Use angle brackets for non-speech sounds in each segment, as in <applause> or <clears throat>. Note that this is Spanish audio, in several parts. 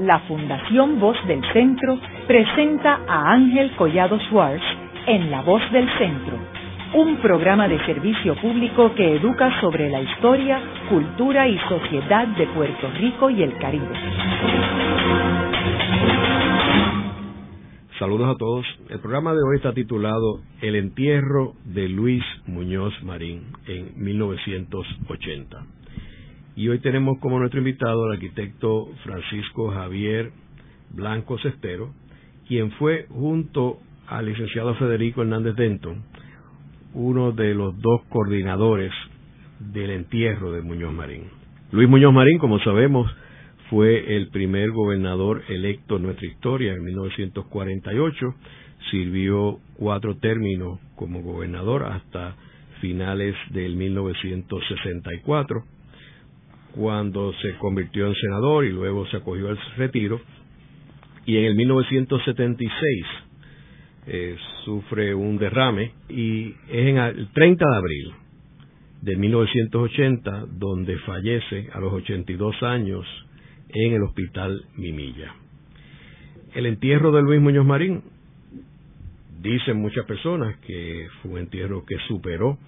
la Fundación Voz del Centro presenta a Ángel Collado Schwartz en La Voz del Centro, un programa de servicio público que educa sobre la historia, cultura y sociedad de Puerto Rico y el Caribe. Saludos a todos. El programa de hoy está titulado El entierro de Luis Muñoz Marín en 1980. Y hoy tenemos como nuestro invitado al arquitecto Francisco Javier Blanco Cestero, quien fue junto al licenciado Federico Hernández Denton, uno de los dos coordinadores del entierro de Muñoz Marín. Luis Muñoz Marín, como sabemos, fue el primer gobernador electo en nuestra historia en 1948, sirvió cuatro términos como gobernador hasta finales del 1964 cuando se convirtió en senador y luego se acogió al retiro. Y en el 1976 eh, sufre un derrame y es en el 30 de abril de 1980 donde fallece a los 82 años en el hospital Mimilla. El entierro de Luis Muñoz Marín, dicen muchas personas que fue un entierro que superó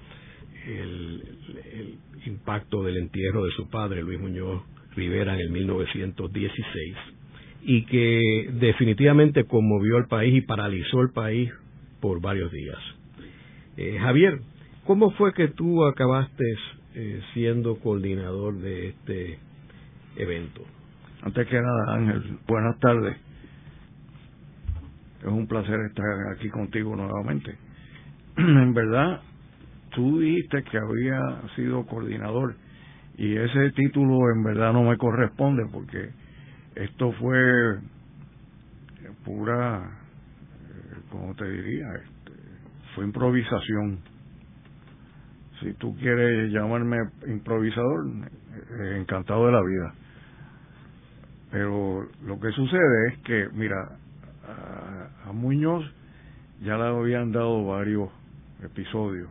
el, impacto del entierro de su padre, Luis Muñoz Rivera, en el 1916, y que definitivamente conmovió al país y paralizó el país por varios días. Eh, Javier, ¿cómo fue que tú acabaste eh, siendo coordinador de este evento? Antes que nada, Ángel, buenas tardes. Es un placer estar aquí contigo nuevamente. <clears throat> en verdad, tú dijiste que había sido coordinador y ese título en verdad no me corresponde porque esto fue pura, eh, ¿cómo te diría? Este, fue improvisación. Si tú quieres llamarme improvisador, eh, encantado de la vida. Pero lo que sucede es que, mira, a, a Muñoz ya le habían dado varios episodios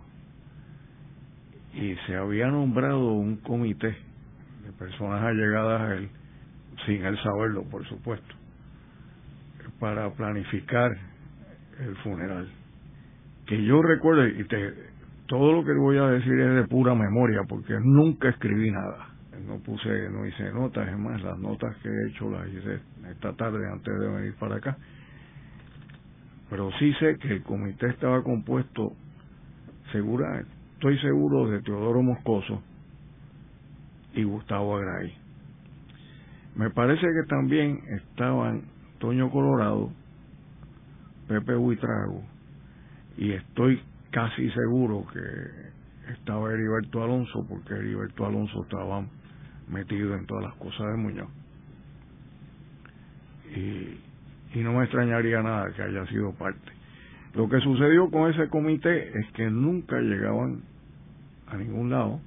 y se había nombrado un comité de personas allegadas a él, sin él saberlo, por supuesto, para planificar el funeral. Que yo recuerdo, y te, todo lo que voy a decir es de pura memoria, porque nunca escribí nada. No puse, no hice notas, es más, las notas que he hecho las hice esta tarde antes de venir para acá. Pero sí sé que el comité estaba compuesto, segura, estoy seguro de Teodoro Moscoso y Gustavo Agray. Me parece que también estaban Toño Colorado, Pepe Huitrago, y estoy casi seguro que estaba Heriberto Alonso, porque Heriberto Alonso estaba metido en todas las cosas de Muñoz. Y no me extrañaría nada que haya sido parte. Lo que sucedió con ese comité es que nunca llegaban a ningún lado,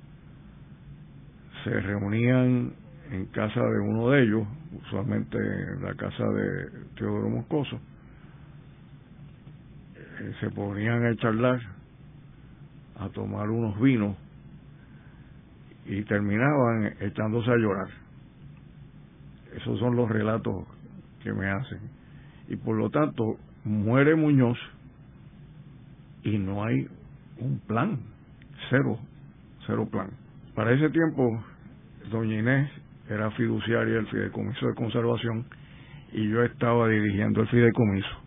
se reunían en casa de uno de ellos, usualmente en la casa de Teodoro Moscoso, eh, se ponían a charlar, a tomar unos vinos y terminaban echándose a llorar. Esos son los relatos que me hacen. Y por lo tanto, muere Muñoz y no hay un plan, cero cero plan. Para ese tiempo, doña Inés era fiduciaria del Fideicomiso de Conservación y yo estaba dirigiendo el fideicomiso.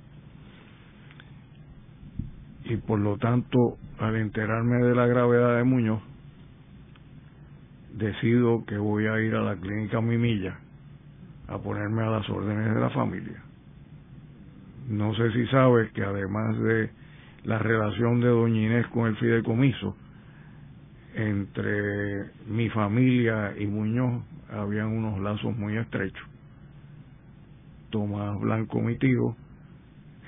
Y por lo tanto, al enterarme de la gravedad de Muñoz, decido que voy a ir a la clínica Mimilla a ponerme a las órdenes de la familia. No sé si sabes que además de la relación de doña Inés con el fideicomiso, entre mi familia y Muñoz habían unos lazos muy estrechos. Tomás Blanco, mi tío,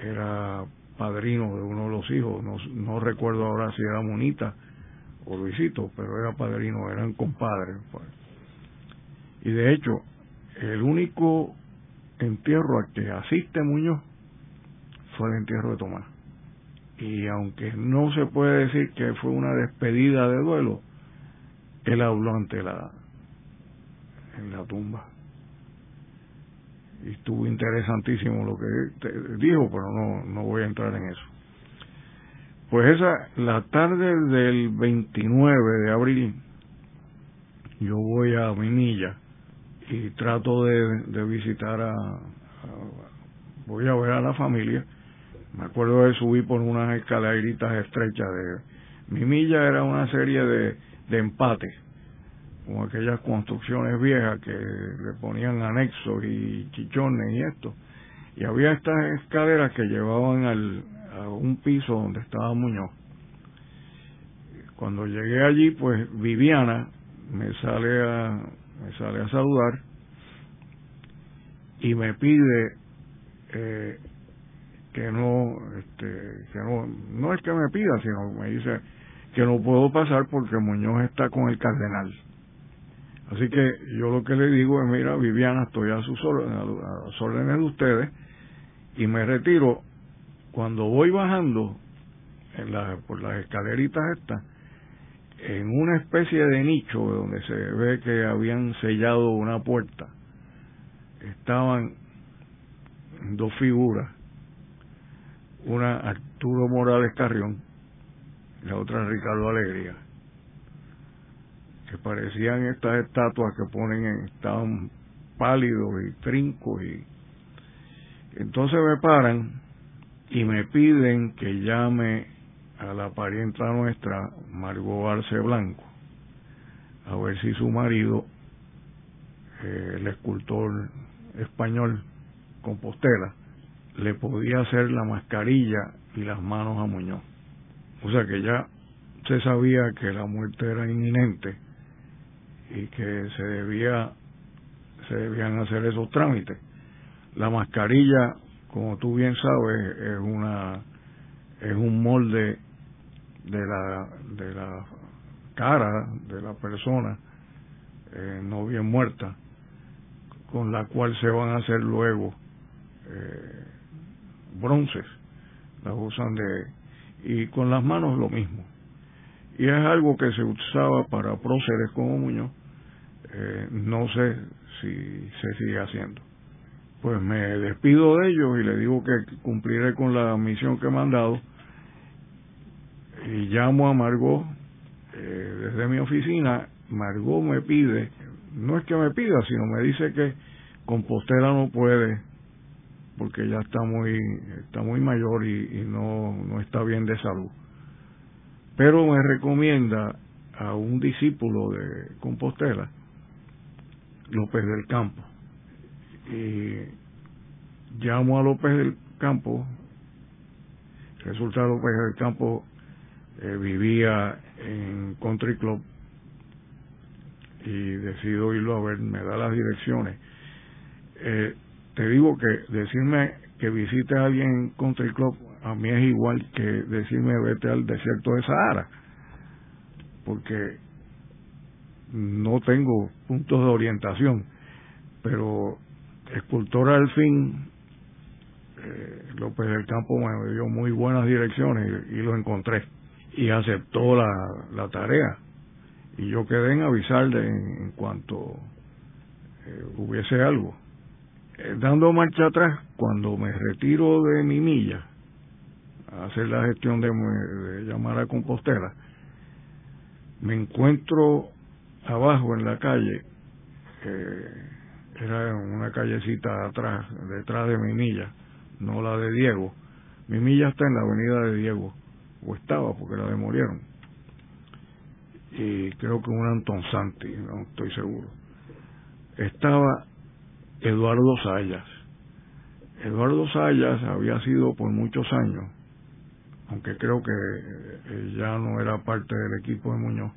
era padrino de uno de los hijos, no, no recuerdo ahora si era Monita o Luisito, pero era padrino, eran compadres. Pues. Y de hecho, el único entierro al que asiste Muñoz fue el entierro de Tomás y aunque no se puede decir que fue una despedida de duelo, él habló ante la en la tumba. y estuvo interesantísimo lo que dijo, pero no, no voy a entrar en eso. Pues esa, la tarde del 29 de abril, yo voy a Minilla y trato de, visitar a, voy a ver a la familia. Me acuerdo de subir por unas escaleritas estrechas de Mimilla era una serie de, de empates con aquellas construcciones viejas que le ponían anexos y chichones y esto. Y había estas escaleras que llevaban al, a un piso donde estaba Muñoz. Cuando llegué allí, pues Viviana me sale a, me sale a saludar y me pide eh, que no, este, que no, no es que me pida, sino me dice que no puedo pasar porque Muñoz está con el cardenal. Así que yo lo que le digo es, mira, Viviana, estoy a sus órdenes, a órdenes de ustedes y me retiro. Cuando voy bajando en la, por las escaleritas estas, en una especie de nicho donde se ve que habían sellado una puerta, estaban dos figuras, una Arturo Morales Carrión la otra Ricardo Alegría que parecían estas estatuas que ponen en, estaban pálidos y trincos y entonces me paran y me piden que llame a la parienta nuestra Margot Arce Blanco a ver si su marido eh, el escultor español Compostela le podía hacer la mascarilla y las manos a Muñoz o sea que ya se sabía que la muerte era inminente y que se debía se debían hacer esos trámites. La mascarilla, como tú bien sabes, es una es un molde de la de la cara de la persona eh, no bien muerta con la cual se van a hacer luego eh, bronces las usan de y con las manos lo mismo y es algo que se usaba para próceres como Muñoz eh, no sé si se sigue haciendo. Pues me despido de ellos y le digo que cumpliré con la misión que me han dado y llamo a Margot eh, desde mi oficina. Margot me pide, no es que me pida, sino me dice que Compostela no puede porque ya está muy está muy mayor y, no, no está bien de salud. Pero me recomienda a un discípulo de Compostela López del Campo. Y llamo a López del Campo, resulta López del Campo eh, vivía en Country Club y decido irlo a ver, me da las direcciones. Eh, te digo que decirme que visite a alguien en Country Club a mí es igual que decirme vete al desierto de Sahara, porque no tengo puntos de orientación, pero escultor al fin, eh, López del Campo me dio muy buenas direcciones y, lo encontré y aceptó la, la, tarea y yo quedé en avisarle en, cuanto eh, hubiese algo. Eh, dando marcha atrás, cuando me retiro de mi milla a hacer la gestión de, de llamar a Compostela, me encuentro abajo en la calle, era una callecita atrás, detrás de mi milla, no la de Diego. Mi milla está en la avenida de Diego, o estaba porque la demolieron. Y creo que un Anton Santi, no estoy seguro. Estaba Eduardo Sayas. Eduardo Sayas había sido por muchos años, aunque creo que ya no era parte del equipo de Muñoz,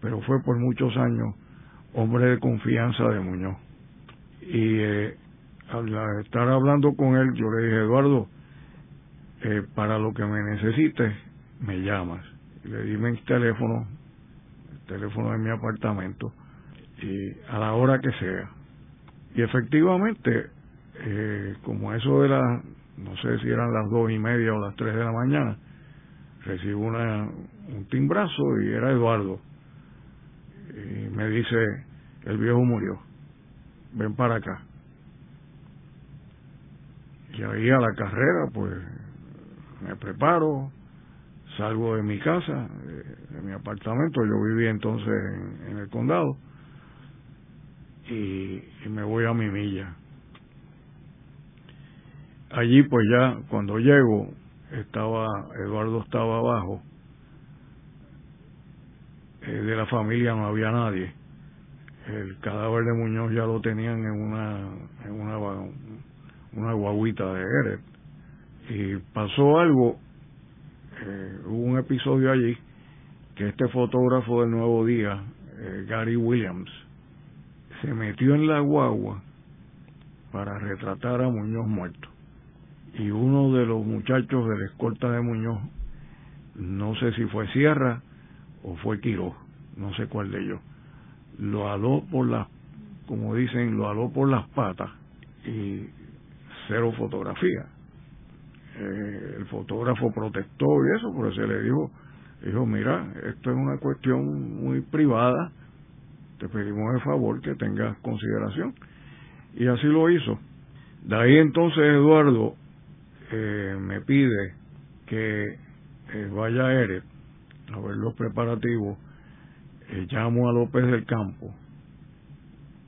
pero fue por muchos años hombre de confianza de Muñoz. Y eh, al estar hablando con él, yo le dije, Eduardo, eh, para lo que me necesites, me llamas. Le di mi teléfono, el teléfono de mi apartamento, y a la hora que sea. Y efectivamente, eh, como eso de las, no sé si eran las dos y media o las tres de la mañana, recibo una, un timbrazo y era Eduardo. Y me dice, el viejo murió, ven para acá. y ahí a la carrera pues me preparo salgo de mi casa de, mi apartamento. Yo vivía entonces en, el condado y, me voy a mi milla allí pues ya cuando llego estaba Eduardo estaba abajo. Eh, de la familia no había nadie. El cadáver de Muñoz ya lo tenían en una en una una guaguita de Eret. Y pasó algo eh, hubo un episodio allí que este fotógrafo del Nuevo Día eh, Gary Williams se metió en la guagua para retratar a Muñoz muerto y uno de los muchachos de la escolta de Muñoz no sé si fue Sierra o fue Quiro no sé cuál de ellos lo aló por las, como dicen, lo aló por las patas y cero fotografía. Eh, el fotógrafo protestó y eso, pero se le dijo, dijo, mira, esto es una cuestión muy privada, te pedimos el favor que tengas consideración. Y así lo hizo. De ahí entonces Eduardo eh, me pide que eh, vaya a Eret a ver los preparativos eh, llamo a López del Campo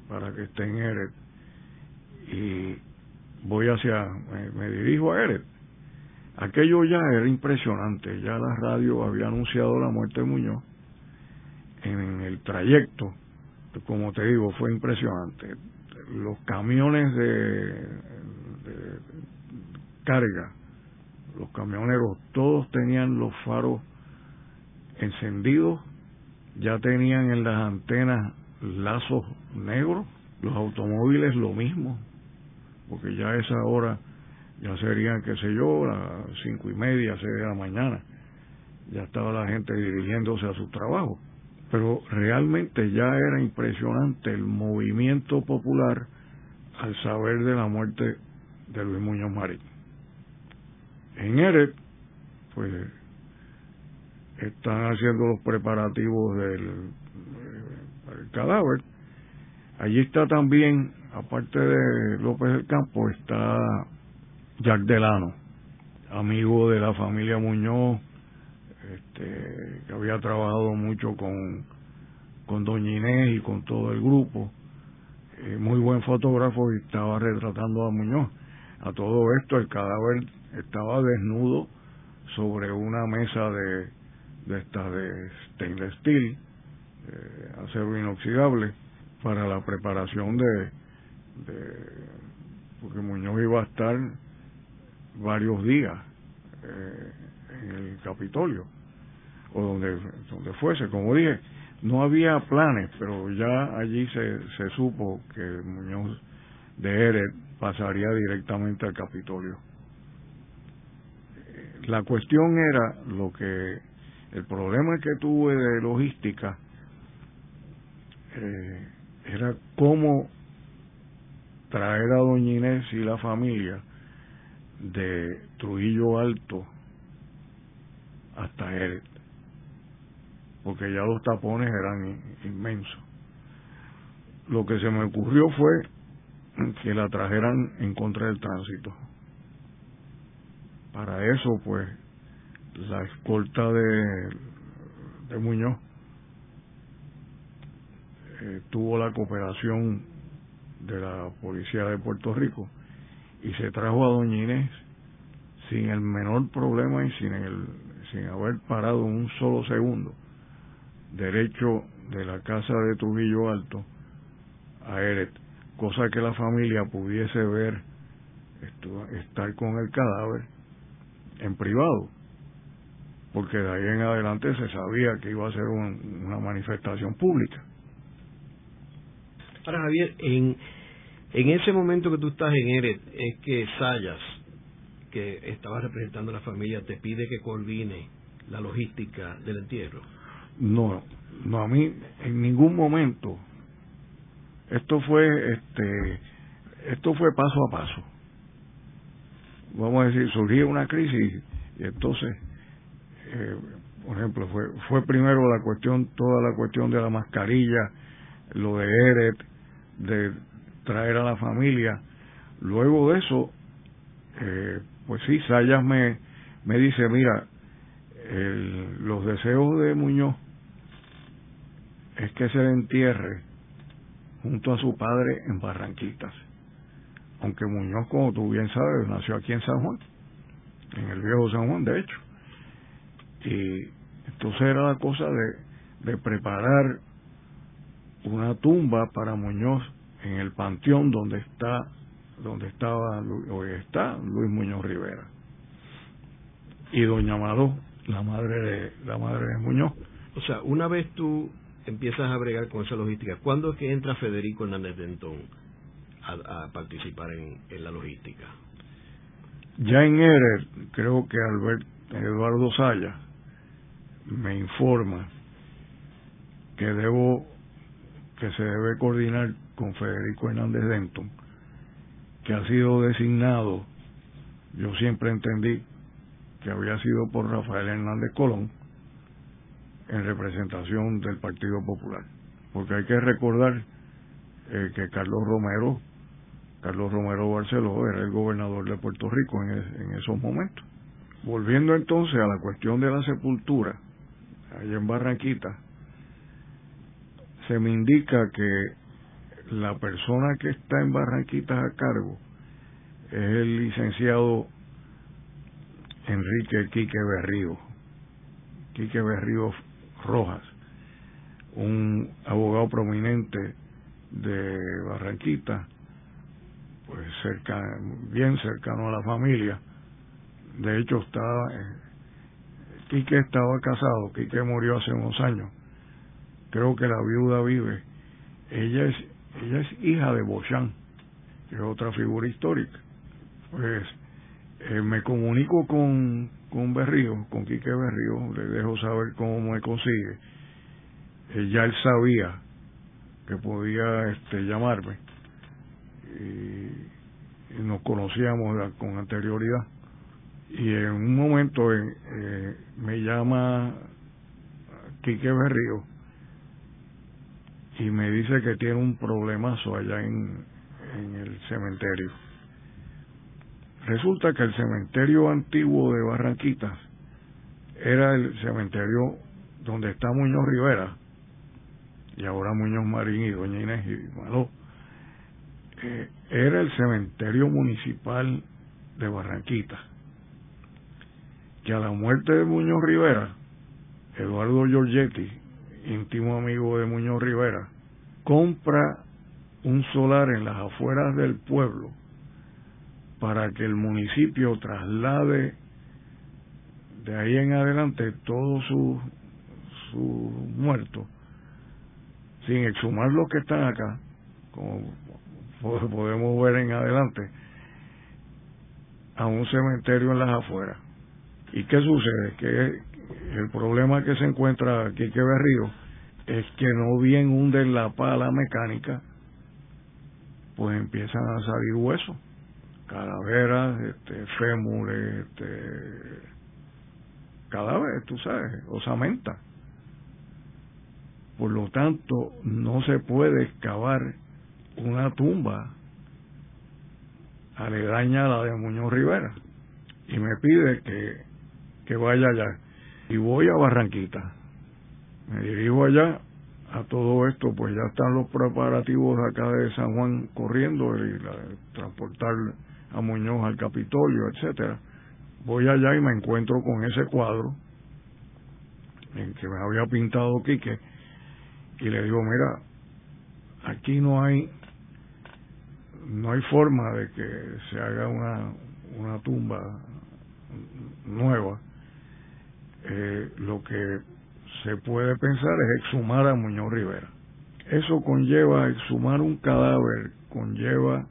para que esté en Eret y voy hacia, me, dirijo a Eret. Aquello ya era impresionante, ya la radio había anunciado la muerte de Muñoz en el trayecto, como te digo, fue impresionante. Los camiones de, carga, los camioneros, todos tenían los faros encendidos ya tenían en las antenas lazos negros, los automóviles lo mismo, porque ya a esa hora ya serían, qué sé yo, las cinco y media, seis de la mañana, ya estaba la gente dirigiéndose a su trabajo. Pero realmente ya era impresionante el movimiento popular al saber de la muerte de Luis Muñoz Marín. En Eret, pues están haciendo los preparativos del, eh, cadáver. Allí está también, aparte de López del Campo, está Jack Delano, amigo de la familia Muñoz, este, que había trabajado mucho con, con Doña Inés y con todo el grupo. Eh, muy buen fotógrafo y estaba retratando a Muñoz. A todo esto el cadáver estaba desnudo sobre una mesa de, de esta de stainless steel, acero inoxidable, para la preparación de, de, porque Muñoz iba a estar varios días eh, en el Capitolio, o donde, donde fuese, como dije, no había planes, pero ya allí se, se supo que Muñoz de Eret pasaría directamente al Capitolio. La cuestión era lo que el problema que tuve de logística eh, era cómo traer a Doña Inés y la familia de Trujillo Alto hasta Eret, porque ya los tapones eran inmensos. Lo que se me ocurrió fue que la trajeran en contra del tránsito. Para eso, pues, la escolta de, Muñoz eh, tuvo la cooperación de la policía de Puerto Rico y se trajo a Doña Inés sin el menor problema y sin el sin haber parado un solo segundo derecho de la casa de Trujillo Alto a Eret, cosa que la familia pudiese ver estar con el cadáver en privado porque de ahí en adelante se sabía que iba a ser una manifestación pública. Ahora, Javier, en, en ese momento que tú estás en Eret, es que Sayas, que estaba representando a la familia, te pide que coordine la logística del entierro. No, no, a mí en ningún momento. Esto fue, este, esto fue paso a paso. Vamos a decir, surgió una crisis y entonces eh, por ejemplo, fue, fue primero la cuestión, toda la cuestión de la mascarilla, lo de Eret, de traer a la familia. Luego de eso, eh, pues sí, Sayas me, me dice, mira, los deseos de Muñoz es que se le entierre junto a su padre en Barranquitas. Aunque Muñoz, como tú bien sabes, nació aquí en San Juan, en el viejo San Juan, de hecho. Y entonces era la cosa de, de preparar una tumba para Muñoz en el panteón donde está donde estaba hoy está Luis Muñoz Rivera y doña Amadó la madre de la madre de Muñoz o sea una vez tú empiezas a bregar con esa logística ¿cuándo es que entra Federico Hernández Dentón a, participar en, la logística? ya en Erer creo que Albert Eduardo Saya me informa que debo que se debe coordinar con Federico Hernández Denton, que ha sido designado, yo siempre entendí que había sido por Rafael Hernández Colón, en representación del Partido Popular. Porque hay que recordar eh, que Carlos Romero, Carlos Romero Barceló, era el gobernador de Puerto Rico en, en esos momentos. Volviendo entonces a la cuestión de la sepultura, allá en Barranquita, se me indica que la persona que está en Barranquitas a cargo es el licenciado Enrique Quique Berrío, Quique Berrío Rojas, un abogado prominente de Barranquita, pues cerca, bien cercano a la familia. De hecho, estaba, eh, Quique estaba casado, Quique murió hace unos años creo que la viuda vive. Ella es, ella es hija de Beauchamp, que es otra figura histórica. Pues eh, me comunico con, con Berrío, con Quique Berrío, le dejo saber cómo me consigue. Eh, ya él sabía que podía este, llamarme y, nos conocíamos con anterioridad. Y en un momento eh, me llama Quique Berrío y me dice que tiene un problemazo allá en el cementerio. Resulta que el cementerio antiguo de Barranquitas era el cementerio donde está Muñoz Rivera y ahora Muñoz Marín y Doña Inés y Maló. Eh, era el cementerio municipal de Barranquitas. Que a la muerte de Muñoz Rivera, Eduardo Giorgetti, íntimo amigo de Muñoz Rivera, compra un solar en las afueras del pueblo para que el municipio traslade de ahí en adelante todos sus su muertos, sin exhumar los que están acá, como podemos ver en adelante, a un cementerio en las afueras. ¿Y qué sucede? Que el problema que se encuentra aquí que Berrío es que no bien hunden la pala mecánica, pues empiezan a salir huesos, calaveras, este, fémures, este, cadáveres, tú sabes, osamenta. Por lo tanto, no se puede excavar una tumba aledaña la de Muñoz Rivera. Y me pide que, que vaya allá y voy a Barranquita. Me dirijo allá. A todo esto, pues ya están los preparativos acá de San Juan corriendo y transportar a Muñoz al Capitolio, etcétera. Voy allá y me encuentro con ese cuadro en que me había pintado Quique y le digo, mira, aquí no hay no hay forma de que se haga una, una tumba nueva eh, lo que se puede pensar es exhumar a Muñoz Rivera. Eso conlleva exhumar un cadáver, conlleva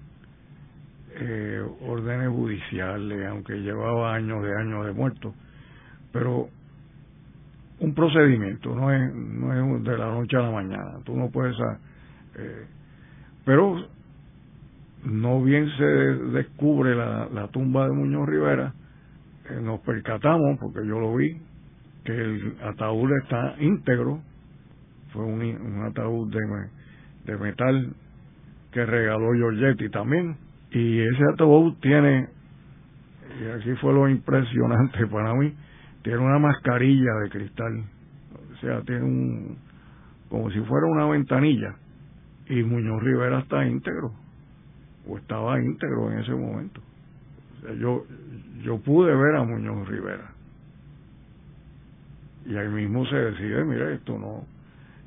eh, órdenes judiciales, aunque llevaba años de años de muerto, pero un procedimiento, no es, no es de la noche a la mañana, tú no puedes... Eh, pero no bien se descubre la, la tumba de Muñoz Rivera, eh, nos percatamos, porque yo lo vi, que el ataúd está íntegro, fue un, un ataúd de, de metal que regaló Giorgetti también, y ese ataúd tiene y aquí fue lo impresionante <laughs> para mí, tiene una mascarilla de cristal, o sea, tiene un, como si fuera una ventanilla, y Muñoz Rivera está íntegro, o estaba íntegro en ese momento. Yo, yo pude ver a Muñoz Rivera. Y ahí mismo se decide, mira, esto no,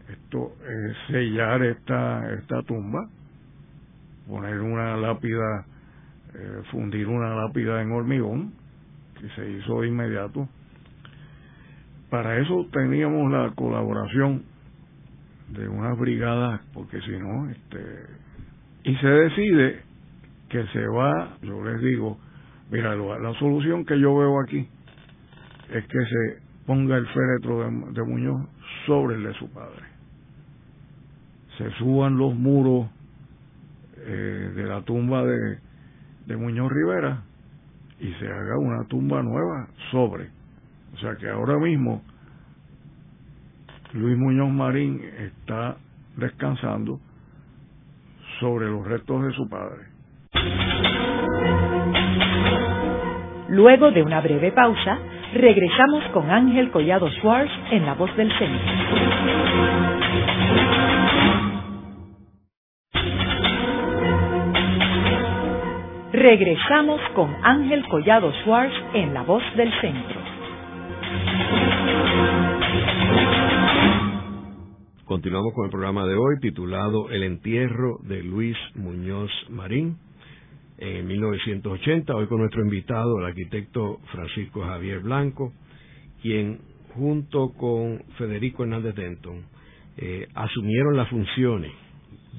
esto es sellar esta, esta tumba, poner una lápida, eh, fundir una lápida en hormigón, que se hizo de inmediato. Para eso teníamos la colaboración de unas brigadas, porque si no, este, y se decide que se va, yo les digo, mira, la solución que yo veo aquí es que se ponga el féretro de, Muñoz sobre el de su padre. Se suban los muros eh, de la tumba de, de Muñoz Rivera y se haga una tumba nueva sobre. O sea que ahora mismo Luis Muñoz Marín está descansando sobre los restos de su padre. Luego de una breve pausa, regresamos con Ángel Collado Schwartz en La Voz del Centro. Regresamos con Ángel Collado Schwartz en La Voz del Centro. Continuamos con el programa de hoy titulado El entierro de Luis Muñoz Marín en 1980, hoy con nuestro invitado, el arquitecto Francisco Javier Blanco, quien junto con Federico Hernández Denton eh, asumieron las funciones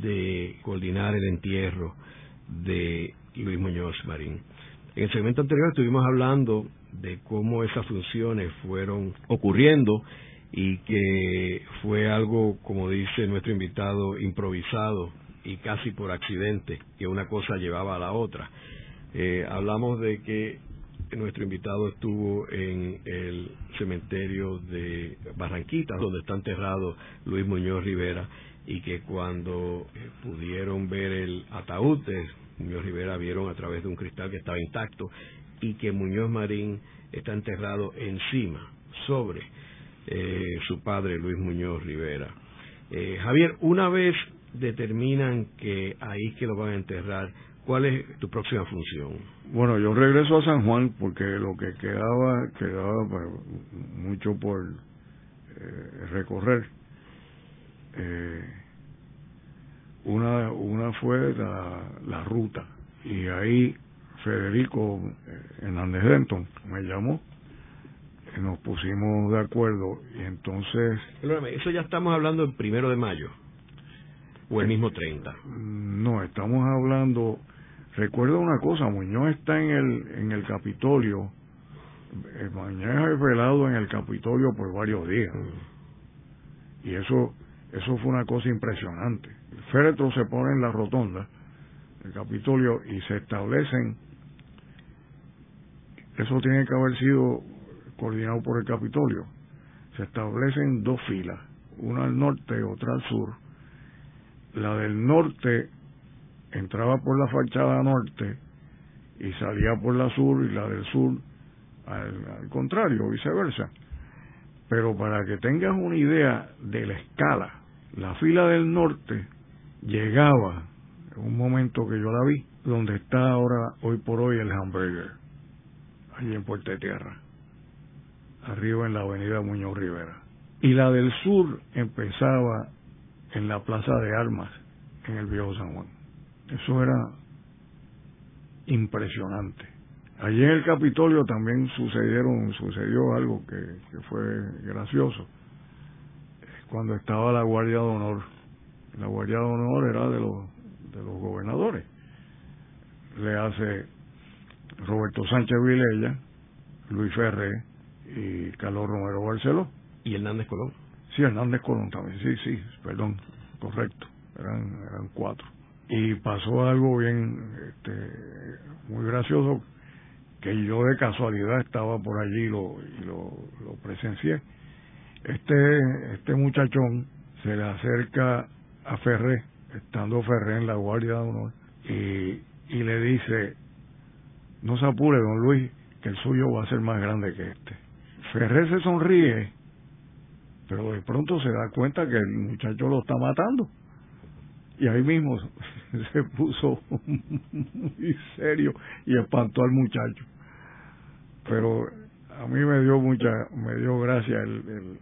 de coordinar el entierro de Luis Muñoz Marín. En el segmento anterior estuvimos hablando de cómo esas funciones fueron ocurriendo y que fue algo, como dice nuestro invitado, improvisado y casi por accidente, que una cosa llevaba a la otra. Eh, hablamos de que nuestro invitado estuvo en el cementerio de Barranquitas, donde está enterrado Luis Muñoz Rivera, y que cuando eh, pudieron ver el ataúd de Muñoz Rivera vieron a través de un cristal que estaba intacto y que Muñoz Marín está enterrado encima, sobre eh, su padre Luis Muñoz Rivera. Javier, una vez determinan que ahí que lo van a enterrar, ¿cuál es tu próxima función? Bueno, yo regreso a San Juan porque lo que quedaba, quedaba pues, mucho por eh, recorrer. Eh, una, una fue la, la ruta y ahí Federico eh, Hernández Denton me llamó nos pusimos de acuerdo y entonces... Eso ya estamos hablando el primero de mayo o el mismo 30? No, estamos hablando, recuerda una cosa, Muñoz está en el, en el Capitolio, eh, Muñoz es velado en el Capitolio por varios días. Mm. Y eso, eso fue una cosa impresionante. Féretro se pone en la rotonda del Capitolio y se establecen, eso tiene que haber sido coordinado por el Capitolio, se establecen dos filas, una al norte y otra al sur, la del norte entraba por la fachada norte y salía por la sur y la del sur al, contrario, viceversa. Pero para que tengas una idea de la escala, la fila del norte llegaba, en un momento que yo la vi, donde está ahora, hoy por hoy, el hamburger, allí en Puerto Tierra, arriba en la avenida Muñoz Rivera. Y la del sur empezaba en la Plaza de Armas, en el Viejo San Juan. Eso era impresionante. Allí en el Capitolio también sucedieron, sucedió algo que fue gracioso. Cuando estaba la Guardia de Honor, la Guardia de Honor era de los, de los gobernadores. Le hace Roberto Sánchez Vilella, Luis Ferré y Carlos Romero Barceló. ¿Y Hernández Colón? Sí, Hernández Colón también, sí, sí, perdón, correcto, eran, eran cuatro. Y pasó algo bien, este, muy gracioso, que yo de casualidad estaba por allí y lo, y lo, lo presencié. Este, este muchachón se le acerca a Ferré, estando Ferré en la Guardia de Honor, y, y le dice, no se apure, don Luis, que el suyo va a ser más grande que este. Ferrer se sonríe, pero de pronto se da cuenta que el muchacho lo está matando. Y ahí mismo <laughs> se puso muy serio y espantó al muchacho. Pero a mí me dio mucha, me dio gracia el,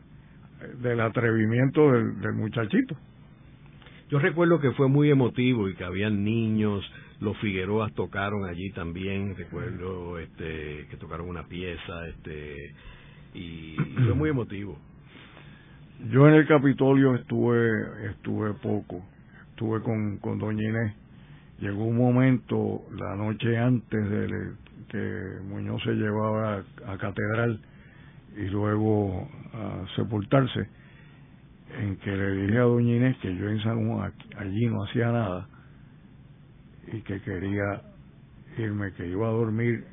del atrevimiento del muchachito. Yo recuerdo que fue muy emotivo y que habían niños, los Figueroas tocaron allí también, recuerdo este, que tocaron una pieza, este, y, fue muy emotivo. Yo en el Capitolio estuve, estuve poco, estuve con, con Doña Inés. Llegó un momento, la noche antes de que Muñoz se llevaba a, a catedral y luego a sepultarse, en que le dije a Doña Inés que yo en San Juan allí no hacía nada y que quería irme, que iba a dormir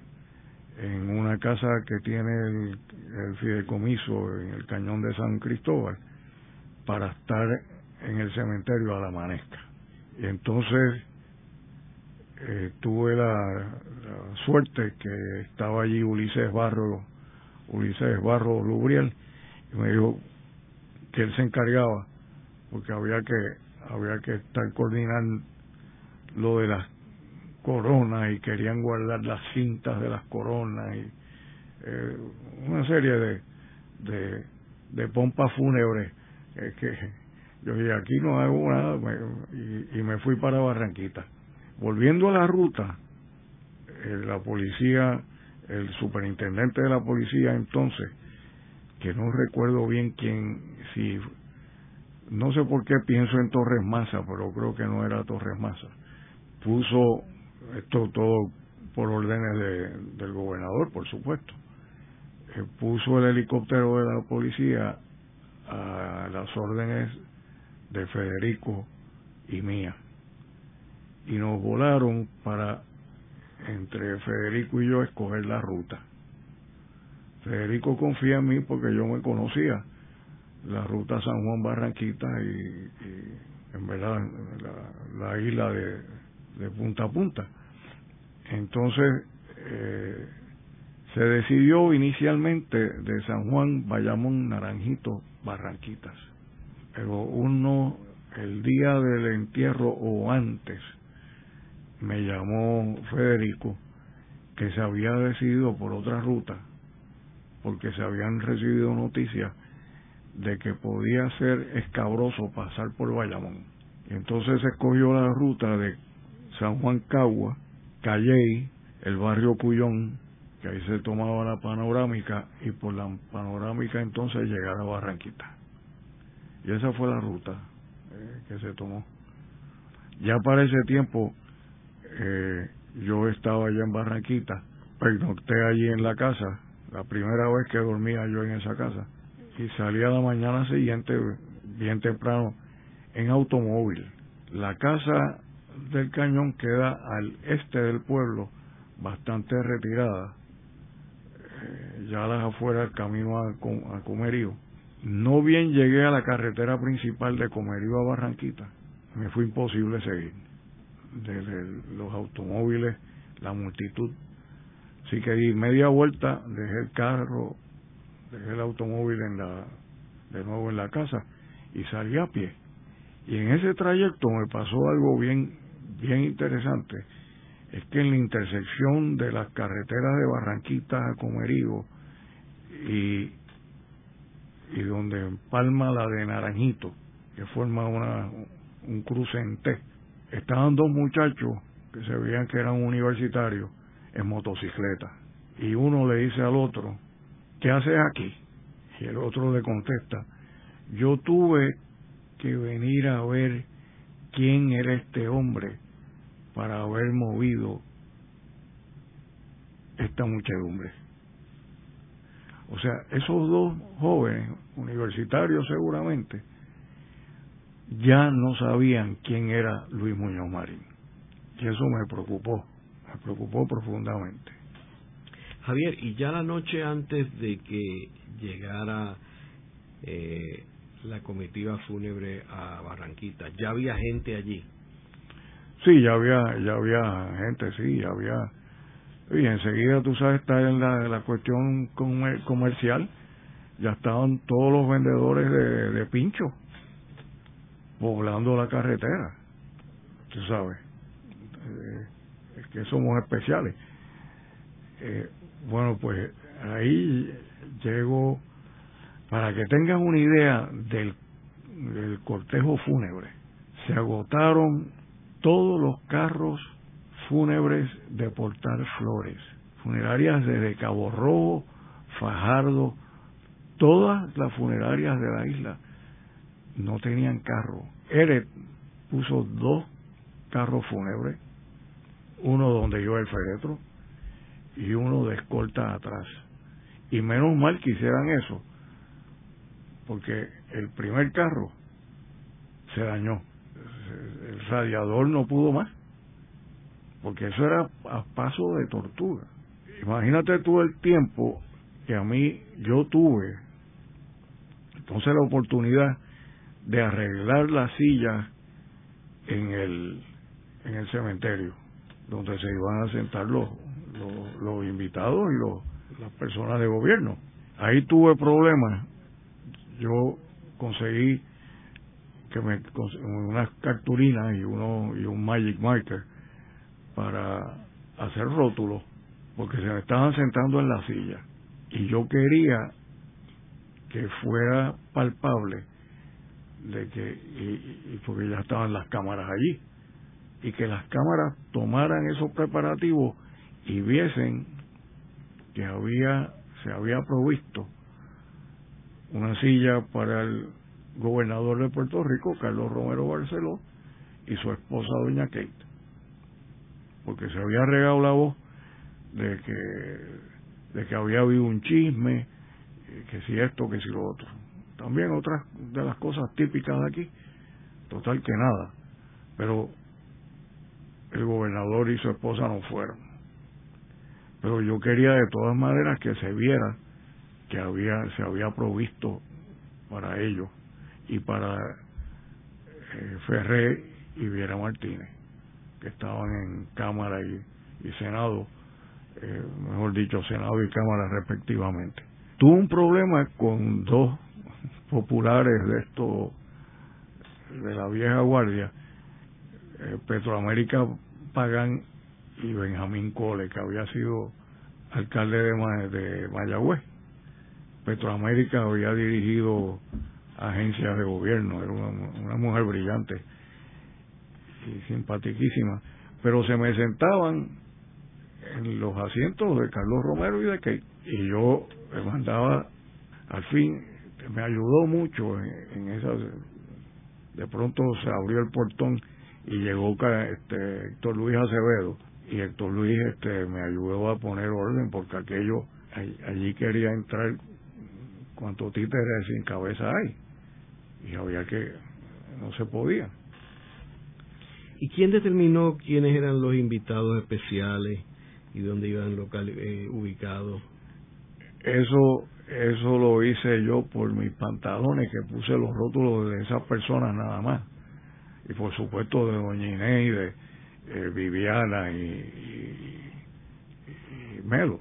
en una casa que tiene el, el fideicomiso en el cañón de San Cristóbal para estar en el cementerio a la amanezca. Y entonces eh, tuve la, suerte que estaba allí Ulises Barro, Ulises Barro Lubriel, y me dijo, que él se encargaba porque había que había que estar coordinando lo de las coronas y querían guardar las cintas de las coronas y eh, una serie de de, de pompas fúnebres. Que yo dije aquí no hago nada y, y, me fui para Barranquita. Volviendo a la ruta eh, la policía el superintendente de la policía entonces que no recuerdo bien quién, si, no sé por qué pienso en Torres Massa, pero creo que no era Torres Massa, puso esto todo por órdenes de, del gobernador, por supuesto, eh, puso el helicóptero de la policía a las órdenes de Federico y mía. Y nos volaron para, entre Federico y yo, escoger la ruta. Federico confía en mí porque yo me conocía la ruta San Juan Barranquita y, en verdad la, isla de, punta a punta. Entonces eh, se decidió inicialmente de San Juan Bayamón Naranjito Barranquitas, pero uno el día del entierro o antes me llamó Federico que se había decidido por otra ruta porque se habían recibido noticias de que podía ser escabroso pasar por Bayamón. Entonces se escogió la ruta de San Juan Cagua, Calley, el barrio Cuyón, que ahí se tomaba la panorámica y por la panorámica entonces llegar a Barranquita. Y esa fue la ruta eh, que se tomó. Ya para ese tiempo eh, yo estaba allá en Barranquita, pernocté allí en la casa la primera vez que dormía yo en esa casa. Y salía la mañana siguiente, bien temprano, en automóvil. La casa del cañón queda al este del pueblo, bastante retirada, eh, ya las afueras del camino a, a Comerío. No bien llegué a la carretera principal de Comerío a Barranquita, me fue imposible seguir. Desde los automóviles, la multitud Así que di media vuelta, dejé el carro, dejé el automóvil en la, de nuevo en la casa y salí a pie. Y en ese trayecto me pasó algo bien, bien interesante. Es que en la intersección de las carreteras de Barranquita a Comerío y, y donde empalma la de Naranjito, que forma una, un cruce en T, estaban dos muchachos que se veían que eran universitarios en motocicleta. Y uno le dice al otro, ¿qué haces aquí? Y el otro le contesta, yo tuve que venir a ver quién era este hombre para haber movido esta muchedumbre. O sea, esos dos jóvenes, universitarios seguramente, ya no sabían quién era Luis Muñoz Marín. Y eso me preocupó me preocupó profundamente. Javier, y ya la noche antes de que llegara eh, la comitiva fúnebre a Barranquita, ¿ya había gente allí? Sí, ya había, ya había gente, sí, ya había Y enseguida, tú sabes, está en la, la cuestión comercial, ya estaban todos los vendedores de, de pincho poblando la carretera, tú sabes, eh, que somos especiales. Eh, bueno, pues ahí llego, para que tengan una idea del, del cortejo fúnebre, se agotaron todos los carros fúnebres de portar flores, funerarias desde Cabo Rojo, Fajardo, todas las funerarias de la isla no tenían carro. Eret puso dos carros fúnebres, uno donde yo el féretro y uno de escolta atrás. Y menos mal que hicieran eso, porque el primer carro se dañó, el radiador no pudo más, porque eso era a paso de tortura. Imagínate tú el tiempo que a mí yo tuve, entonces la oportunidad de arreglar la silla en el, en el cementerio, donde se iban a sentar los, los, invitados y los, las personas de gobierno. Ahí tuve problemas. Yo conseguí que me unas cartulinas y uno y un magic marker para hacer rótulos porque se me estaban sentando en la silla y yo quería que fuera palpable de que y, porque ya estaban las cámaras allí y que las cámaras tomaran esos preparativos y viesen que había se había provisto una silla para el gobernador de Puerto Rico Carlos Romero Barceló y su esposa doña Kate porque se había regado la voz de que de que había habido un chisme que si esto que si lo otro. También otras de las cosas típicas de aquí, total que nada, pero el gobernador y su esposa no fueron. Pero yo quería de todas maneras que se viera que había se había provisto para ellos y para eh, Ferré y Viera Martínez, que estaban en Cámara y, Senado, eh, mejor dicho, Senado y Cámara respectivamente. Tuvo un problema con dos populares de esto de la vieja guardia eh, Petroamérica Pagán y Benjamín Cole que había sido alcalde de, de Mayagüez. Petroamérica había dirigido agencias de gobierno era una, mujer brillante y simpaticísima pero se me sentaban en los asientos de Carlos Romero y de Kate y yo me mandaba al fin me ayudó mucho en, esa de pronto se abrió el portón y llegó este Héctor Luis Acevedo y Héctor Luis este me ayudó a poner orden porque aquello allí quería entrar cuanto títeres sin cabeza hay y había que no se podía ¿Y quién determinó quiénes eran los invitados especiales y dónde iban local, eh, ubicados? Eso eso lo hice yo por mis pantalones que puse los rótulos de esas personas nada más y por supuesto de doña Inés y de eh, Viviana y, Melo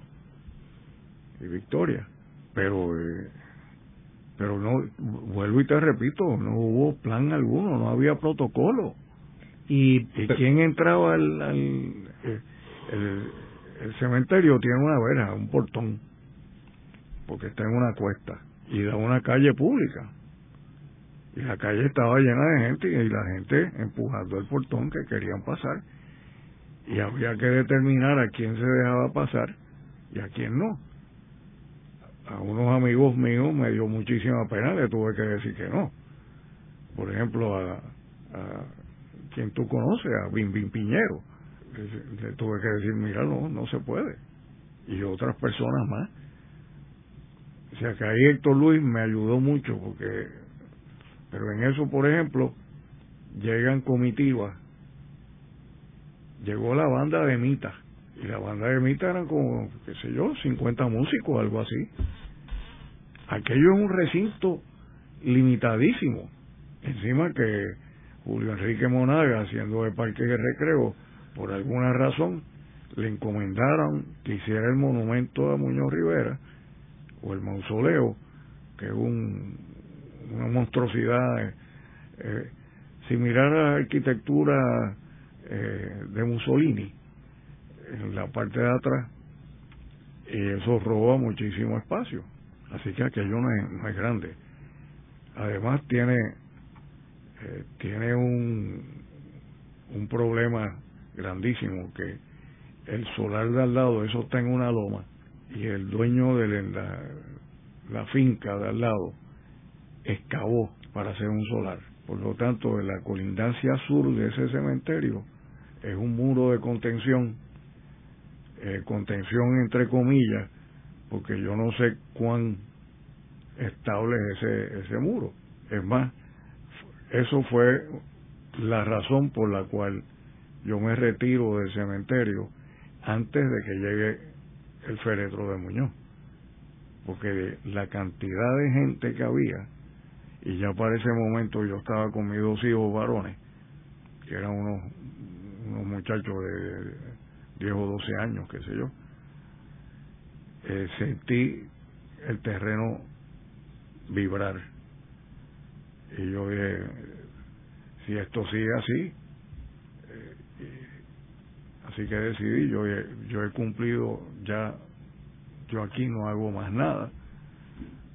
y Victoria. Pero eh, pero no vuelvo y te repito no hubo plan alguno no había protocolo. Y, quién entraba al, al eh, el, el cementerio tiene una vera un portón porque está en una cuesta y da una calle pública. Y la calle estaba llena de gente y la gente empujando el portón que querían pasar. Y había que determinar a quién se dejaba pasar y a quién no. A unos amigos míos me dio muchísima pena, le tuve que decir que no. Por ejemplo, a, a quien tú conoces, a Bim Bim Piñero, le, le tuve que decir, mira, no, no se puede. Y otras personas más o sea que ahí Héctor Luis me ayudó mucho porque, pero en eso, por ejemplo, llegan comitivas. Llegó la banda de Mita. Y la banda de Mita eran como, qué sé yo, 50 músicos, algo así. Aquello es un recinto limitadísimo. Encima que Julio Enrique Monaga, haciendo el parque de recreo, por alguna razón, le encomendaron que hiciera el monumento a Muñoz Rivera o el mausoleo, que es un, una monstruosidad eh, eh, similar la arquitectura eh, de Mussolini en la parte de atrás y eso roba muchísimo espacio. Así que aquello no es, no es grande. Además tiene eh, tiene un un problema grandísimo que el solar de al lado eso está en una loma y el dueño de la finca de al lado excavó para hacer un solar por lo tanto la colindancia sur de ese cementerio es un muro de contención, eh, contención entre comillas, porque yo no sé cuán estable es ese, ese muro. Es más, eso fue la razón por la cual yo me retiro del cementerio antes de que llegue el féretro de Muñoz. Porque la cantidad de gente que había, y ya para ese momento yo estaba con mis dos hijos varones, que eran unos unos muchachos de 10 o 12 años, qué sé yo, eh, sentí el terreno vibrar. Y yo dije, si esto sigue así, eh, así que decidí, yo yo he cumplido ya, yo aquí no hago más nada,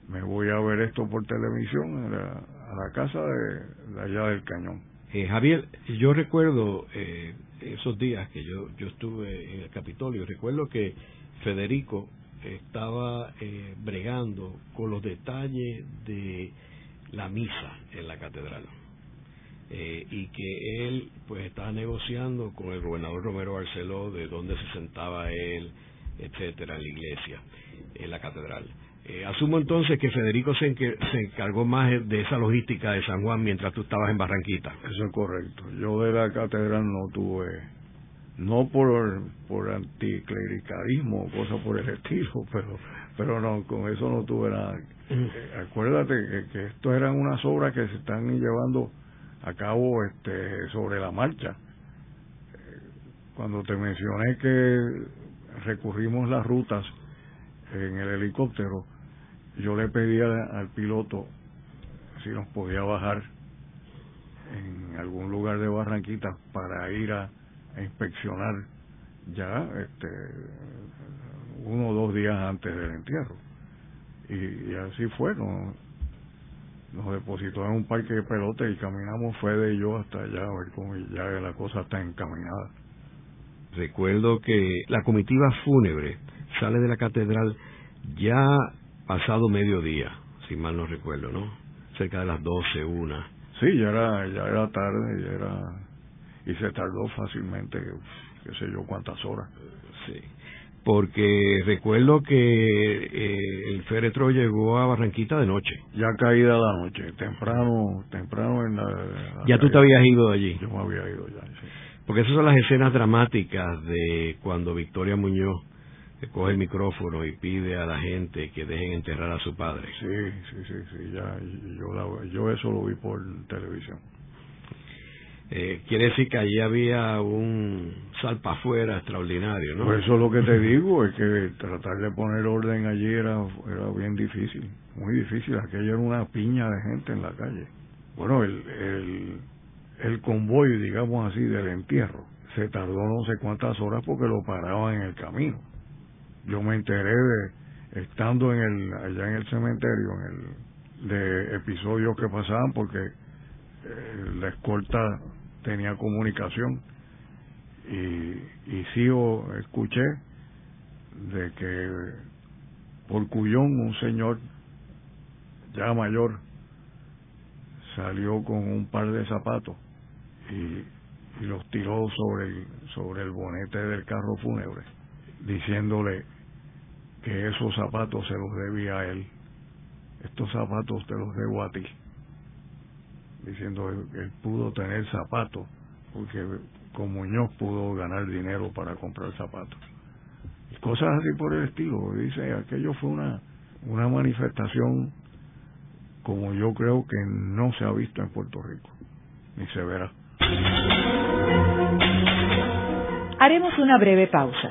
me voy a ver esto por televisión a la, casa de, de allá del cañón eh, Javier, yo recuerdo eh, esos días que yo, yo estuve en el Capitolio, recuerdo que Federico estaba eh, bregando con los detalles de la misa en la catedral. y que él pues estaba negociando con el gobernador Romero Barceló de dónde se sentaba él, etcétera, en la iglesia, en la catedral. Eh, asumo entonces que Federico se, se encargó más de esa logística de San Juan mientras tú estabas en Barranquita. Eso es correcto. Yo de la catedral no tuve, no por, por anticlericalismo o cosas por el <laughs> estilo, pero, pero no, con eso no tuve nada. Eh, acuérdate que, que esto eran unas obras que se están llevando a cabo este, sobre la marcha. Eh, cuando te mencioné que recurrimos las rutas en el helicóptero, yo le pedía al piloto si nos podía bajar en algún lugar de Barranquita para ir a, inspeccionar ya este uno o dos días antes del entierro. Y, así fue nos, nos depositó en un parque de pelotas y caminamos fue de yo hasta allá a ver cómo ya la cosa está encaminada. Recuerdo que la comitiva fúnebre sale de la catedral ya pasado mediodía, si mal no recuerdo, ¿no? Cerca de las doce, una. Sí, ya era, ya era tarde, ya era, y se tardó fácilmente, qué sé yo, cuántas horas. Sí, porque recuerdo que eh, el féretro llegó a Barranquita de noche. Ya caída la noche, temprano, temprano en la... ya tú te habías ido de allí. Yo me había ido ya, sí. Porque esas son las escenas dramáticas de cuando Victoria Muñoz coge el micrófono y pide a la gente que dejen enterrar a su padre. Sí, sí, sí, sí ya, yo, yo eso lo vi por televisión. Eh, quiere decir que allí había un salpa afuera extraordinario, ¿no? Pues eso es lo que te digo, es que tratar de poner orden allí era, era bien difícil, muy difícil. Aquello era una piña de gente en la calle. Bueno, el, el, el convoy, digamos así, del entierro, se tardó no sé cuántas horas porque lo paraban en el camino yo me enteré de estando en el allá en el cementerio en el de episodios que pasaban porque eh, la escolta tenía comunicación. Y, sí escuché de que por Cuyón un señor ya mayor salió con un par de zapatos y, y los tiró sobre el, sobre el bonete del carro fúnebre diciéndole que esos zapatos se los debía a él. Estos zapatos te los debo a ti. Diciendo que él pudo tener zapatos porque con Muñoz pudo ganar dinero para comprar zapatos. Y cosas así por el estilo. Dice, aquello fue una, una manifestación como yo creo que no se ha visto en Puerto Rico, ni se verá. Haremos una breve pausa,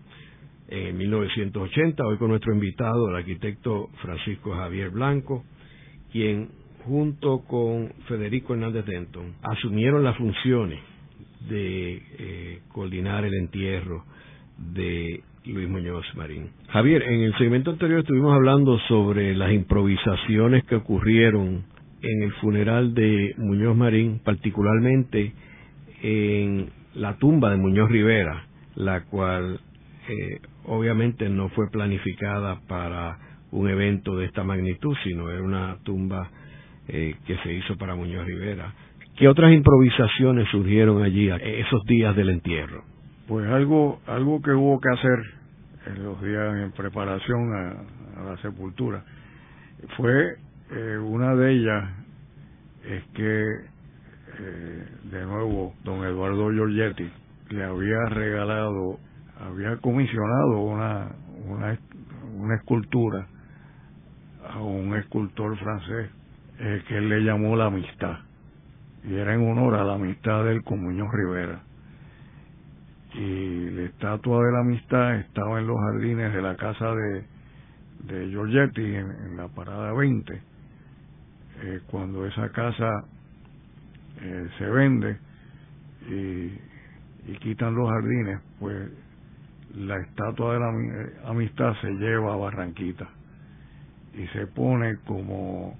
en 1980, hoy con nuestro invitado, el arquitecto Francisco Javier Blanco, quien junto con Federico Hernández Denton asumieron las funciones de eh, coordinar el entierro de Luis Muñoz Marín. Javier, en el segmento anterior estuvimos hablando sobre las improvisaciones que ocurrieron en el funeral de Muñoz Marín, particularmente en la tumba de Muñoz Rivera, la cual eh, obviamente no fue planificada para un evento de esta magnitud, sino era una tumba eh, que se hizo para Muñoz Rivera. ¿Qué otras improvisaciones surgieron allí esos días del entierro? Pues algo, algo que hubo que hacer en los días en preparación a, la sepultura fue eh, una de ellas es que eh, de nuevo don Eduardo Giorgetti le había regalado había comisionado una, una, una escultura a un escultor francés eh, que él le llamó la amistad. Y era en honor a la amistad del con Muñoz Rivera. Y la estatua de la amistad estaba en los jardines de la casa de, de Giorgetti en, la parada 20 eh, cuando esa casa eh, se vende y quitan los jardines pues la estatua de la amistad se lleva a Barranquita y se pone como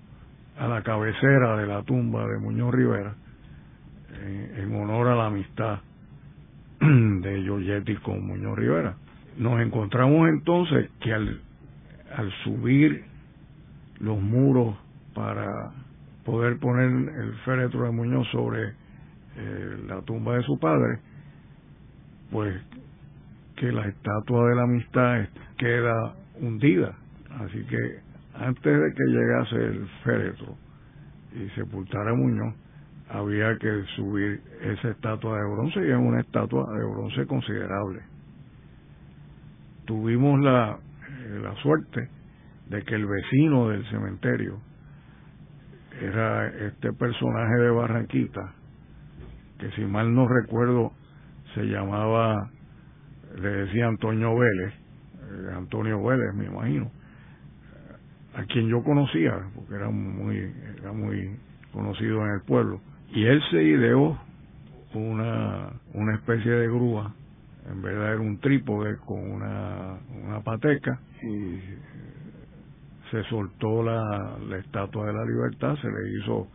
a la cabecera de la tumba de Muñoz Rivera en, honor a la amistad <clears throat> de Giorgetti con Muñoz Rivera. Nos encontramos entonces que al, al subir los muros para poder poner el féretro de Muñoz sobre eh, la tumba de su padre, pues que la estatua de la amistad queda hundida. Así que antes de que llegase el féretro y sepultara a Muñoz, había que subir esa estatua de bronce y es una estatua de bronce considerable. Tuvimos la, eh, la suerte de que el vecino del cementerio era este personaje de Barranquita, que si mal no recuerdo se llamaba le decía Antonio Vélez, eh, Antonio Vélez me imagino, a quien yo conocía, porque era muy, era muy conocido en el pueblo, y él se ideó una, una especie de grúa, en verdad era un trípode con una, una pateca, y se soltó la, la estatua de la libertad, se le hizo,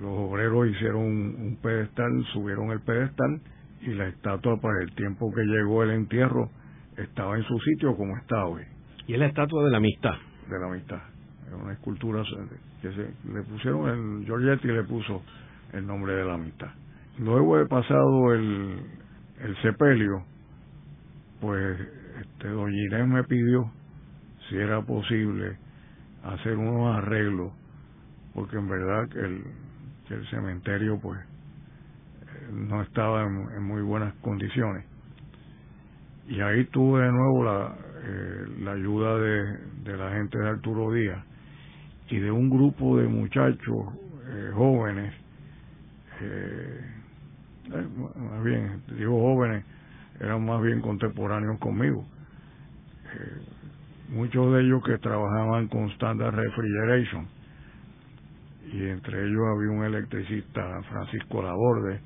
los obreros hicieron un pedestal, subieron el pedestal, y la estatua para el tiempo que llegó el entierro estaba en su sitio como está hoy. ¿Y es la estatua de la amistad? De la amistad. Era una escultura que se, le pusieron, el Giorgetti le puso el nombre de la amistad. Luego de pasado el, el sepelio, pues este, don Ginés me pidió si era posible hacer unos arreglos, porque en verdad que el, que el cementerio pues no estaba en, muy buenas condiciones. Y ahí tuve de nuevo la, eh, la ayuda de, la gente de Arturo Díaz y de un grupo de muchachos eh, jóvenes, eh, más bien, digo jóvenes, eran más bien contemporáneos conmigo. muchos de ellos que trabajaban con Standard Refrigeration y entre ellos había un electricista Francisco Laborde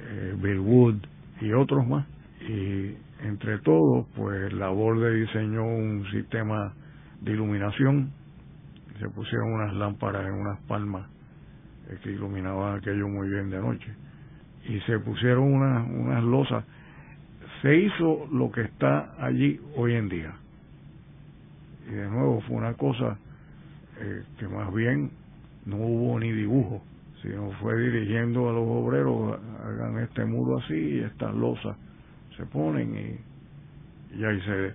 eh, Bill Wood y otros más. Y entre todos, pues la Borde diseñó un sistema de iluminación, se pusieron unas lámparas en unas palmas es que iluminaban aquello muy bien de noche. Y se pusieron unas, unas losas. Se hizo lo que está allí hoy en día. Y de nuevo fue una cosa eh, que más bien no hubo ni dibujo, sino fue dirigiendo a los obreros, hagan este muro así y estas losas se ponen y, y ahí se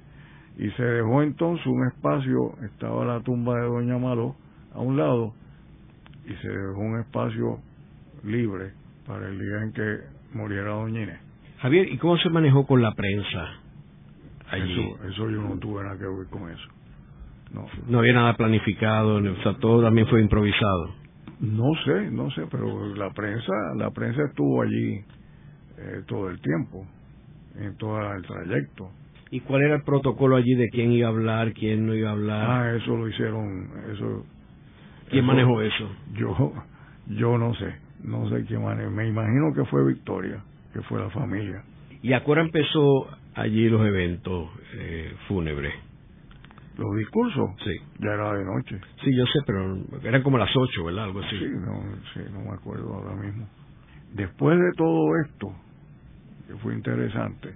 y se dejó entonces un espacio, estaba la tumba de Doña Malo a un lado y se dejó un espacio libre para el día en que muriera Doña Inés. Javier, ¿y cómo se manejó con la prensa allí? Eso, eso yo no tuve nada que ver con eso. No, no había nada planificado, o sea, todo también fue improvisado. No sé, no sé, pero la prensa, la prensa estuvo allí eh, todo el tiempo, en todo el trayecto. ¿Y cuál era el protocolo allí de quién iba a hablar, quién no iba a hablar? Ah, eso lo hicieron, eso. ¿Quién eso, manejó eso? Yo, yo no sé, no sé quién manejó. Me imagino que fue Victoria, que fue la familia. ¿Y a qué hora empezó allí los eventos eh, fúnebres? ¿Los discursos? Sí. Ya era de noche. Sí, yo sé, pero eran como las ocho, ¿verdad? Algo así. Sí, no, sí, no me acuerdo ahora mismo. Después de todo esto, que fue interesante,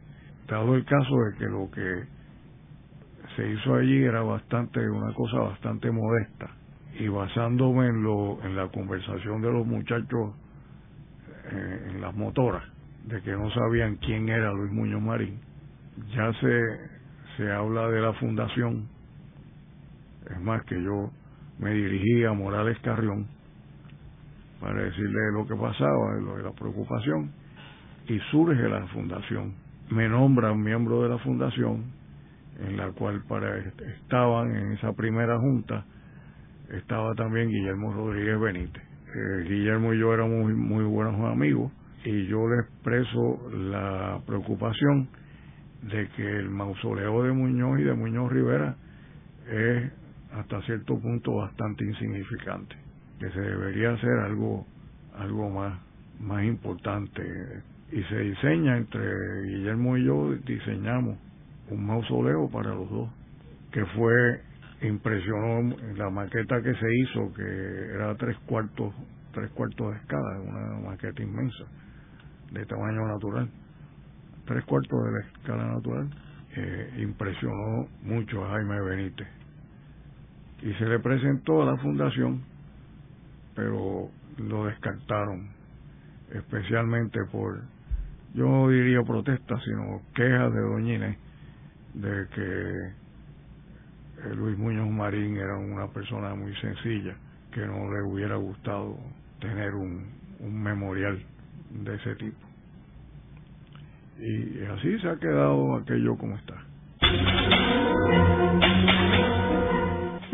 dado el caso de que lo que se hizo allí era bastante, una cosa bastante modesta, y basándome en, lo, en la conversación de los muchachos eh, en las motoras, de que no sabían quién era Luis Muñoz Marín, ya se, se habla de la fundación es más que yo me dirigí a Morales Carrión para decirle lo que pasaba, lo de la preocupación, y surge la fundación. Me nombran miembro de la fundación, en la cual para estaban en esa primera junta, estaba también Guillermo Rodríguez Benítez. Eh, Guillermo y yo éramos muy, muy buenos amigos y yo le expreso la preocupación de que el mausoleo de Muñoz y de Muñoz Rivera es hasta cierto punto bastante insignificante, que se debería hacer algo, algo más, más importante. Y se diseña entre Guillermo y yo, diseñamos un mausoleo para los dos, que fue, impresionó la maqueta que se hizo, que era tres cuartos, tres cuartos de escala, una maqueta inmensa, de tamaño natural, tres cuartos de la escala natural, eh, impresionó mucho a Jaime Benítez y se le presentó a la fundación, pero lo descartaron, especialmente por, yo no diría protestas, sino quejas de Doña Inés de que Luis Muñoz Marín era una persona muy sencilla, que no le hubiera gustado tener un, un memorial de ese tipo. Y así se ha quedado aquello como está.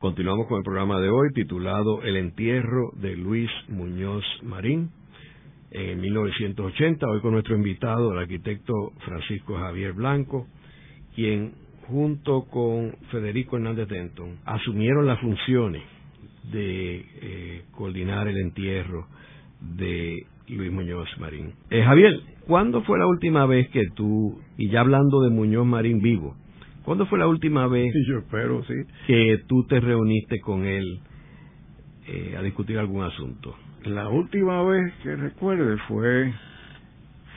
Continuamos con el programa de hoy titulado El entierro de Luis Muñoz Marín en 1980, hoy con nuestro invitado, el arquitecto Francisco Javier Blanco, quien junto con Federico Hernández Denton asumieron las funciones de eh, coordinar el entierro de Luis Muñoz Marín. Eh, Javier, ¿cuándo fue la última vez que tú, y ya hablando de Muñoz Marín vivo, ¿Cuándo fue la última vez yo espero, sí. que tú te reuniste con él eh, a discutir algún asunto? La última vez que recuerde fue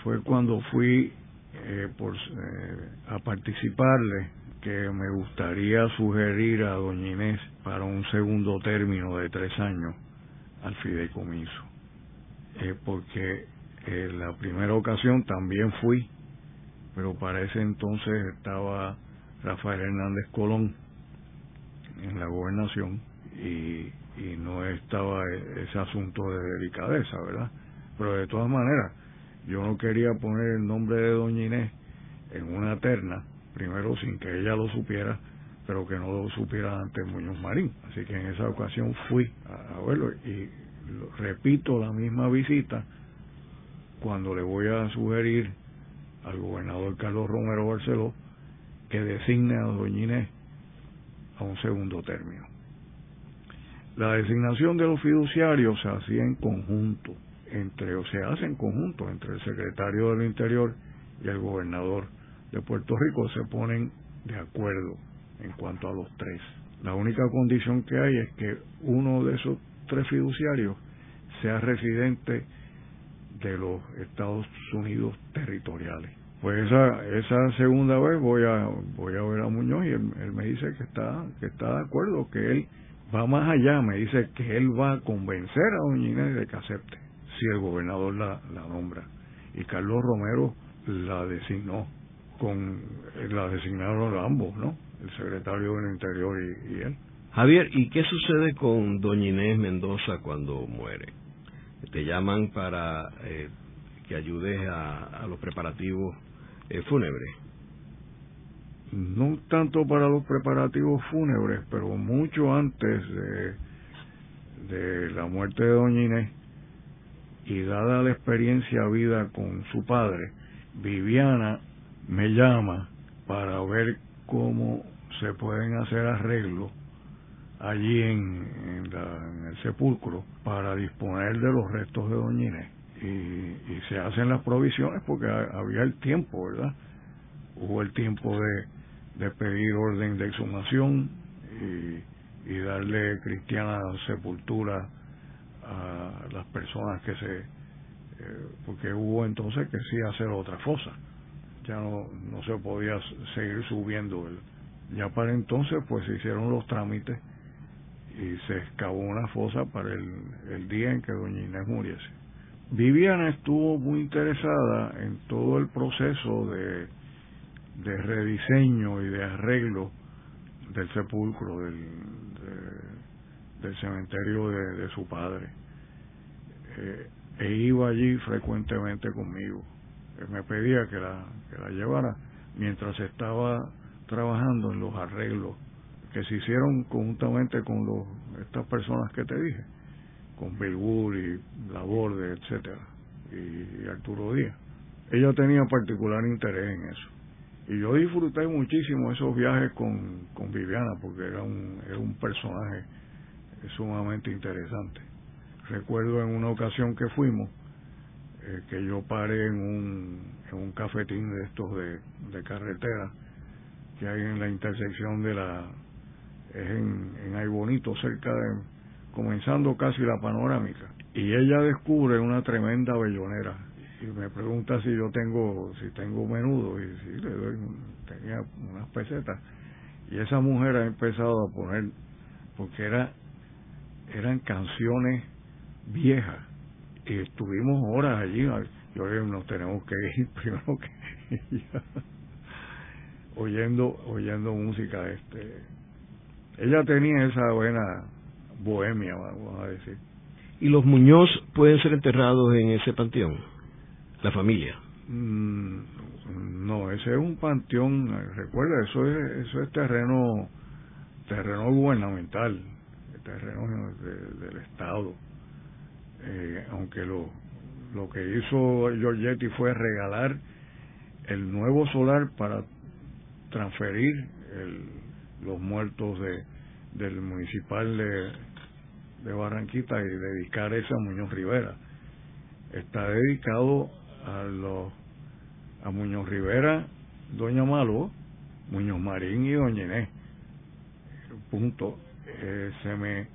fue cuando fui eh, por, eh, a participarle que me gustaría sugerir a doña Inés para un segundo término de tres años al fideicomiso. Eh, porque en la primera ocasión también fui, pero para ese entonces estaba Rafael Hernández Colón en la gobernación y, no estaba ese asunto de delicadeza, ¿verdad? Pero de todas maneras, yo no quería poner el nombre de Doña Inés en una terna, primero sin que ella lo supiera, pero que no lo supiera antes Muñoz Marín. Así que en esa ocasión fui a verlo y repito la misma visita cuando le voy a sugerir al gobernador Carlos Romero Barceló que designe a Doña Inés a un segundo término. La designación de los fiduciarios se hacía en conjunto, entre, o se hace en conjunto entre el secretario del Interior y el gobernador de Puerto Rico, se ponen de acuerdo en cuanto a los tres. La única condición que hay es que uno de esos tres fiduciarios sea residente de los Estados Unidos territoriales. Pues esa, esa segunda vez voy a voy a ver a Muñoz y él, me dice que está que está de acuerdo, que él va más allá, me dice que él va a convencer a Doña Inés de que acepte si el gobernador la, la nombra. Y Carlos Romero la designó, con la designaron ambos, ¿no? El secretario del Interior y, él. Javier, ¿y qué sucede con Doña Inés Mendoza cuando muere? Te llaman para eh, que ayudes a, los preparativos eh, fúnebres. No tanto para los preparativos fúnebres, pero mucho antes de, de la muerte de Doña Inés y dada la experiencia vida con su padre, Viviana me llama para ver cómo se pueden hacer arreglos allí en, el sepulcro para disponer de los restos de Doña Inés. Y, se hacen las provisiones porque había el tiempo, ¿verdad? Hubo el tiempo de, pedir orden de exhumación y, y darle cristiana sepultura a las personas que se eh, porque hubo entonces que sí hacer otra fosa. Ya no, no se podía seguir subiendo el, ya para entonces pues se hicieron los trámites y se excavó una fosa para el, el día en que doña Inés muriese Viviana estuvo muy interesada en todo el proceso de, de rediseño y de arreglo del sepulcro del, del cementerio de, de su padre eh, e iba allí frecuentemente conmigo. me pedía que la, que la llevara mientras estaba trabajando en los arreglos que se hicieron conjuntamente con los, estas personas que te dije, con Wood y Laborde, etcétera, y, Arturo Díaz. Ella tenía particular interés en eso. Y yo disfruté muchísimo esos viajes con, con Viviana porque era un, era un personaje sumamente interesante. Recuerdo en una ocasión que fuimos, eh, que yo paré en un, en un cafetín de estos de, de carretera que hay en la intersección de la es en, en Ay Bonito cerca de comenzando casi la panorámica y ella descubre una tremenda bellonera. Y me pregunta si yo tengo si tengo menudo y si le doy tenía unas pesetas. Y esa mujer ha empezado a poner porque era eran canciones vieja y estuvimos horas allí yo le nos tenemos que ir <laughs> primero que oyendo oyendo música este ella tenía esa buena bohemia vamos a decir. Y los Muñoz pueden ser enterrados en ese panteón la familia. Mm, no ese es un panteón recuerda eso es eso es terreno terreno gubernamental terreno del estado. Eh, aunque lo, lo que hizo Giorgetti fue regalar el nuevo solar para transferir el, los muertos de, del municipal de, de Barranquita y dedicar ese a Muñoz Rivera. Está dedicado a los a Muñoz Rivera, Doña Malo, Muñoz Marín y Doña Inés. Punto. Eh, se me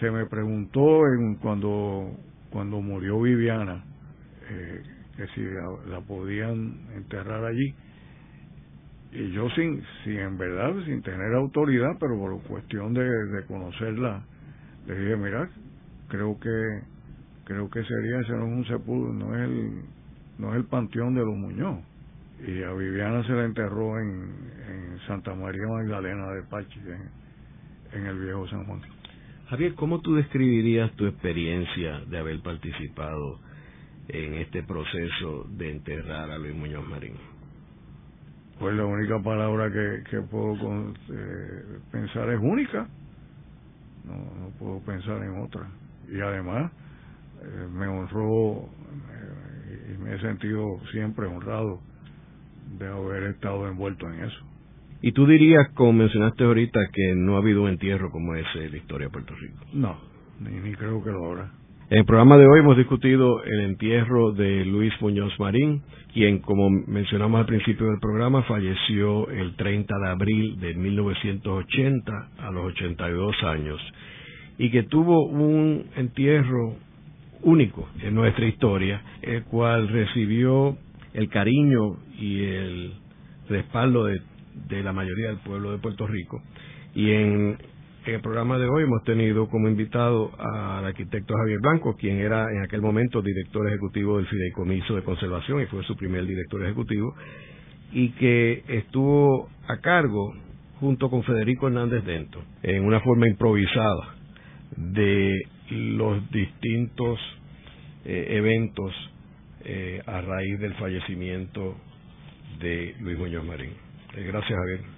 se me preguntó en, cuando, cuando murió Viviana eh, que si la, podían enterrar allí y yo sin, sin en verdad sin tener autoridad pero por cuestión de, de conocerla le dije mira creo que creo que sería ese no es un sepulcro no es el no es el panteón de los Muñoz y a Viviana se la enterró en, en Santa María Magdalena de Pachi en, en el viejo San Juan Javier, ¿cómo tú describirías tu experiencia de haber participado en este proceso de enterrar a Luis Muñoz Marín? Pues la única palabra que, que puedo eh, pensar es única. No, no puedo pensar en otra. y además eh, me honró y me he sentido siempre honrado de haber estado envuelto en eso. ¿Y tú dirías, como mencionaste ahorita, que no ha habido un entierro como ese en la historia de Puerto Rico? No, ni, creo que lo habrá. En el programa de hoy hemos discutido el entierro de Luis Muñoz Marín, quien, como mencionamos al principio del programa, falleció el 30 de abril de 1980 a los 82 años y que tuvo un entierro único en nuestra historia, el cual recibió el cariño y el respaldo de, la mayoría del pueblo de Puerto Rico. Y en, el programa de hoy hemos tenido como invitado al arquitecto Javier Blanco, quien era en aquel momento director ejecutivo del Fideicomiso de Conservación y fue su primer director ejecutivo, y que estuvo a cargo junto con Federico Hernández Dento, en una forma improvisada, de los distintos eh, eventos eh, a raíz del fallecimiento de Luis Muñoz Marín. Eh, gracias, Javier.